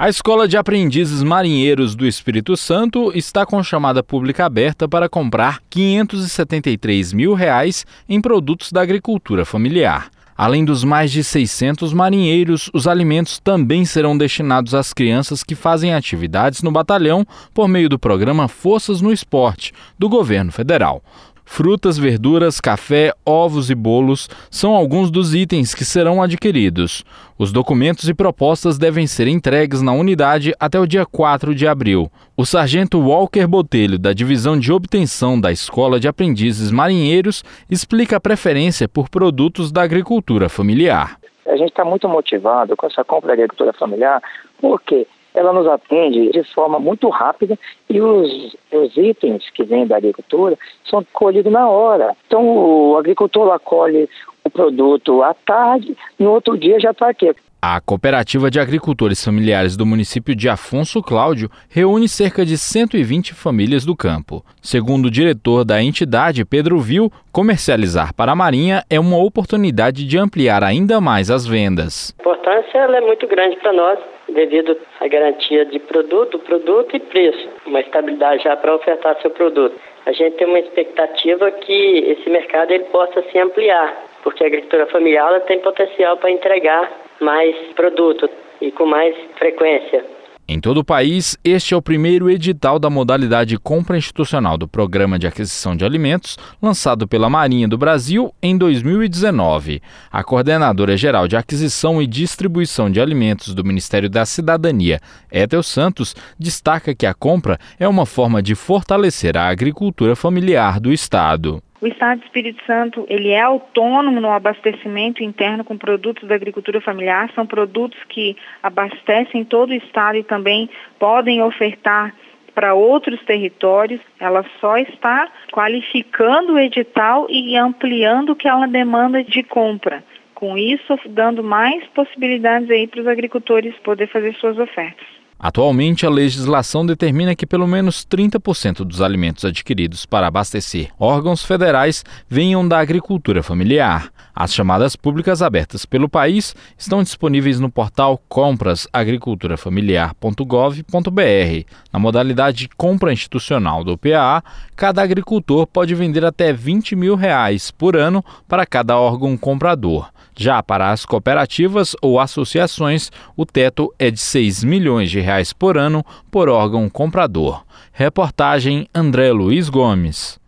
A Escola de Aprendizes Marinheiros do Espírito Santo está com chamada pública aberta para comprar 573 mil reais em produtos da agricultura familiar. Além dos mais de 600 marinheiros, os alimentos também serão destinados às crianças que fazem atividades no batalhão por meio do programa Forças no Esporte, do governo federal. Frutas, verduras, café, ovos e bolos são alguns dos itens que serão adquiridos. Os documentos e propostas devem ser entregues na unidade até o dia 4 de abril. O sargento Walker Botelho, da Divisão de Obtenção da Escola de Aprendizes Marinheiros, explica a preferência por produtos da agricultura familiar. A gente está muito motivado com essa compra da agricultura familiar, porque ela nos atende de forma muito rápida e os, os itens que vêm da agricultura são colhidos na hora. Então o agricultor lá colhe o produto à tarde, no outro dia já está aqui. A Cooperativa de Agricultores Familiares do município de Afonso Cláudio reúne cerca de 120 famílias do campo. Segundo o diretor da entidade, Pedro Vil, comercializar para a Marinha é uma oportunidade de ampliar ainda mais as vendas. A importância é muito grande para nós, devido à garantia de produto, produto e preço, uma estabilidade já para ofertar seu produto. A gente tem uma expectativa que esse mercado ele possa se ampliar, porque a agricultura familiar tem potencial para entregar mais produto e com mais frequência. Em todo o país, este é o primeiro edital da modalidade compra institucional do Programa de Aquisição de Alimentos, lançado pela Marinha do Brasil em 2019. A coordenadora geral de Aquisição e Distribuição de Alimentos do Ministério da Cidadania, Ethel Santos, destaca que a compra é uma forma de fortalecer a agricultura familiar do Estado. O Estado do Espírito Santo ele é autônomo no abastecimento interno com produtos da agricultura familiar. São produtos que abastecem todo o Estado e também podem ofertar para outros territórios. Ela só está qualificando o edital e ampliando o que ela demanda de compra. Com isso, dando mais possibilidades aí para os agricultores poder fazer suas ofertas. Atualmente, a legislação determina que pelo menos 30% dos alimentos adquiridos para abastecer órgãos federais venham da agricultura familiar. As chamadas públicas abertas pelo país estão disponíveis no portal comprasagriculturafamiliar.gov.br. Na modalidade compra institucional do PAA, cada agricultor pode vender até 20 mil reais por ano para cada órgão comprador. Já para as cooperativas ou associações, o teto é de 6 milhões de reais por ano por órgão comprador. Reportagem André Luiz Gomes.